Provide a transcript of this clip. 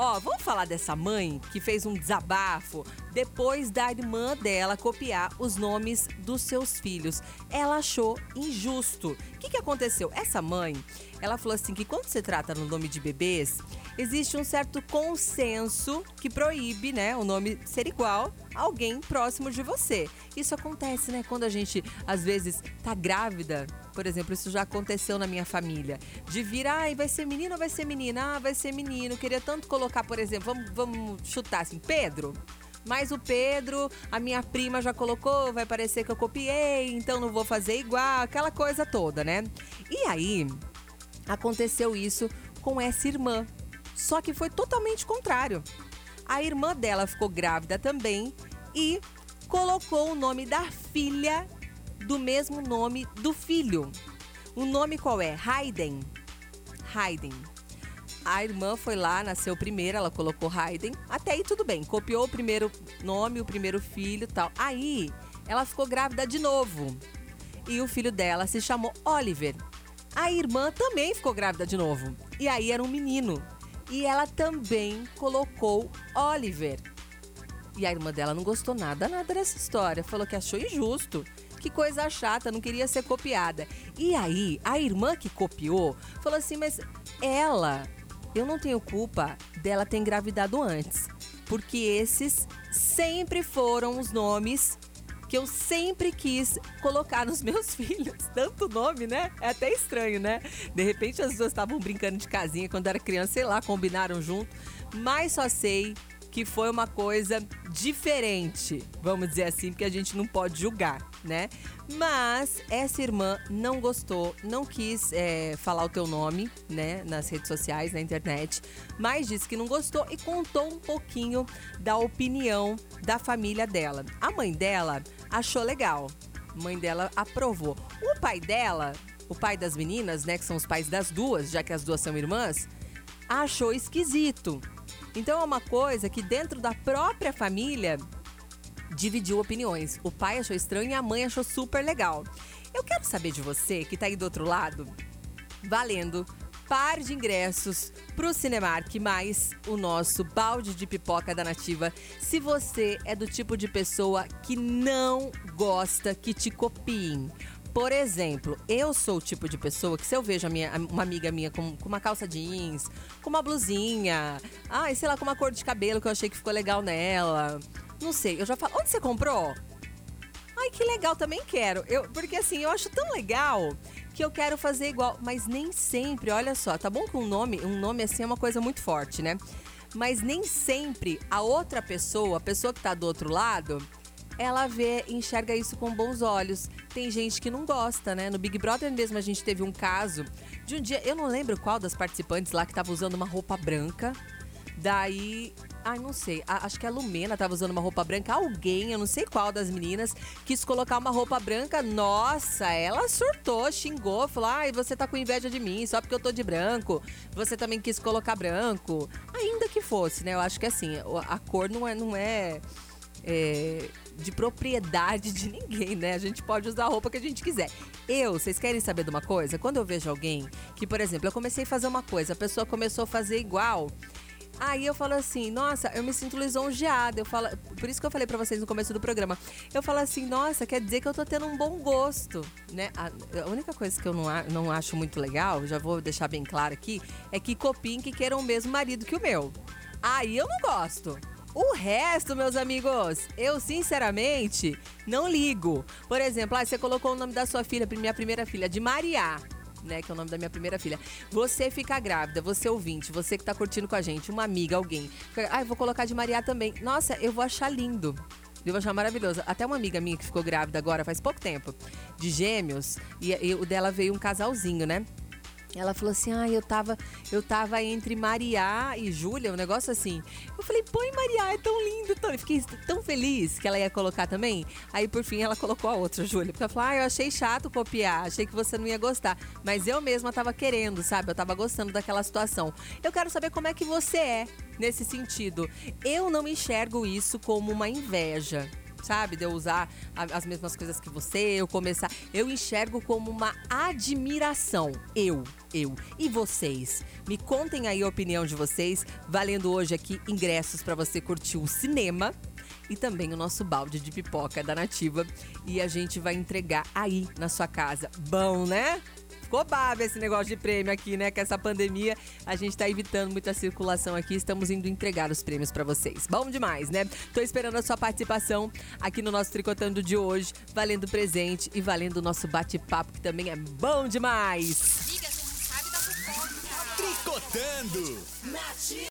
Ó, vamos falar dessa mãe que fez um desabafo depois da irmã dela copiar os nomes dos seus filhos. Ela achou injusto. O que, que aconteceu? Essa mãe, ela falou assim que quando se trata no nome de bebês, existe um certo consenso que proíbe, né, o nome ser igual alguém próximo de você. Isso acontece, né, quando a gente às vezes tá grávida. Por exemplo, isso já aconteceu na minha família. De vir, ai, vai ser menino ou vai ser menina? Ah, vai ser menino. Queria tanto colocar, por exemplo, vamos, vamos chutar assim, Pedro. Mas o Pedro, a minha prima já colocou, vai parecer que eu copiei, então não vou fazer igual, aquela coisa toda, né? E aí, aconteceu isso com essa irmã. Só que foi totalmente contrário. A irmã dela ficou grávida também e colocou o nome da filha do mesmo nome do filho. O nome qual é? Hayden. Hayden. A irmã foi lá, nasceu primeiro, ela colocou Hayden. Até aí tudo bem. Copiou o primeiro nome, o primeiro filho tal. Aí ela ficou grávida de novo. E o filho dela se chamou Oliver. A irmã também ficou grávida de novo. E aí era um menino. E ela também colocou Oliver. E a irmã dela não gostou nada, nada dessa história. Falou que achou injusto. Que coisa chata, não queria ser copiada. E aí, a irmã que copiou falou assim: Mas ela, eu não tenho culpa dela ter engravidado antes. Porque esses sempre foram os nomes que eu sempre quis colocar nos meus filhos. Tanto nome, né? É até estranho, né? De repente as duas estavam brincando de casinha quando era criança, sei lá, combinaram junto. Mas só sei que foi uma coisa diferente, vamos dizer assim, porque a gente não pode julgar, né? Mas essa irmã não gostou, não quis é, falar o teu nome, né, nas redes sociais, na internet, mas disse que não gostou e contou um pouquinho da opinião da família dela. A mãe dela achou legal, a mãe dela aprovou. O pai dela, o pai das meninas, né, que são os pais das duas, já que as duas são irmãs, achou esquisito então é uma coisa que dentro da própria família dividiu opiniões. O pai achou estranho e a mãe achou super legal. Eu quero saber de você que tá aí do outro lado, valendo par de ingressos pro Cinemark mais o nosso balde de pipoca da Nativa. Se você é do tipo de pessoa que não gosta que te copiem por exemplo, eu sou o tipo de pessoa que se eu vejo minha, uma amiga minha com, com, uma calça jeans, com uma blusinha, ai, sei lá, com uma cor de cabelo que eu achei que ficou legal nela. Não sei, eu já falo, onde você comprou? Ai, que legal, também quero. Eu, porque assim, eu acho tão legal que eu quero fazer igual, mas nem sempre, olha só, tá bom que um nome, um nome assim é uma coisa muito forte, né? Mas nem sempre a outra pessoa, a pessoa que tá do outro lado, ela vê, enxerga isso com bons olhos. Tem gente que não gosta, né? No Big Brother mesmo a gente teve um caso de um dia, eu não lembro qual das participantes lá que estava usando uma roupa branca. Daí, ai, não sei, a, acho que a Lumena tava usando uma roupa branca. Alguém, eu não sei qual das meninas, quis colocar uma roupa branca. Nossa, ela surtou, xingou, falou: ai, você tá com inveja de mim só porque eu tô de branco. Você também quis colocar branco. Ainda que fosse, né? Eu acho que assim, a cor não é. Não é é, de propriedade de ninguém, né? A gente pode usar a roupa que a gente quiser. Eu, vocês querem saber de uma coisa? Quando eu vejo alguém que, por exemplo, eu comecei a fazer uma coisa, a pessoa começou a fazer igual. Aí eu falo assim, nossa, eu me sinto lisonjeada. Eu falo, por isso que eu falei para vocês no começo do programa. Eu falo assim, nossa, quer dizer que eu tô tendo um bom gosto, né? A, a única coisa que eu não, não acho muito legal, já vou deixar bem claro aqui, é que copiem que queiram o mesmo marido que o meu. Aí eu não gosto. O resto, meus amigos, eu sinceramente não ligo. Por exemplo, ah, você colocou o nome da sua filha, minha primeira filha, de Maria. Né, que é o nome da minha primeira filha. Você fica grávida, você ouvinte, você que tá curtindo com a gente, uma amiga, alguém. Ah, eu vou colocar de Maria também. Nossa, eu vou achar lindo. Eu vou achar maravilhoso. Até uma amiga minha que ficou grávida agora faz pouco tempo, de gêmeos, e, e o dela veio um casalzinho, né? Ela falou assim: "Ah, eu tava, eu tava entre Maria e Júlia, um negócio assim". Eu falei: "Põe Maria, é tão lindo". Tão... Eu fiquei tão feliz que ela ia colocar também. Aí por fim ela colocou a outra, Júlia, porque ela falou: "Ah, eu achei chato copiar, achei que você não ia gostar". Mas eu mesma tava querendo, sabe? Eu tava gostando daquela situação. Eu quero saber como é que você é nesse sentido. Eu não enxergo isso como uma inveja sabe? De eu usar as mesmas coisas que você, eu começar. Eu enxergo como uma admiração. Eu, eu. E vocês? Me contem aí a opinião de vocês, valendo hoje aqui ingressos pra você curtir o cinema e também o nosso balde de pipoca da Nativa. E a gente vai entregar aí na sua casa. Bom, né? Ficou babo esse negócio de prêmio aqui, né? Com essa pandemia, a gente tá evitando muita circulação aqui. Estamos indo entregar os prêmios pra vocês. Bom demais, né? Tô esperando a sua participação aqui no nosso Tricotando de hoje, valendo presente e valendo o nosso bate-papo, que também é bom demais. Liga, você não sabe da fofoca. Tricotando.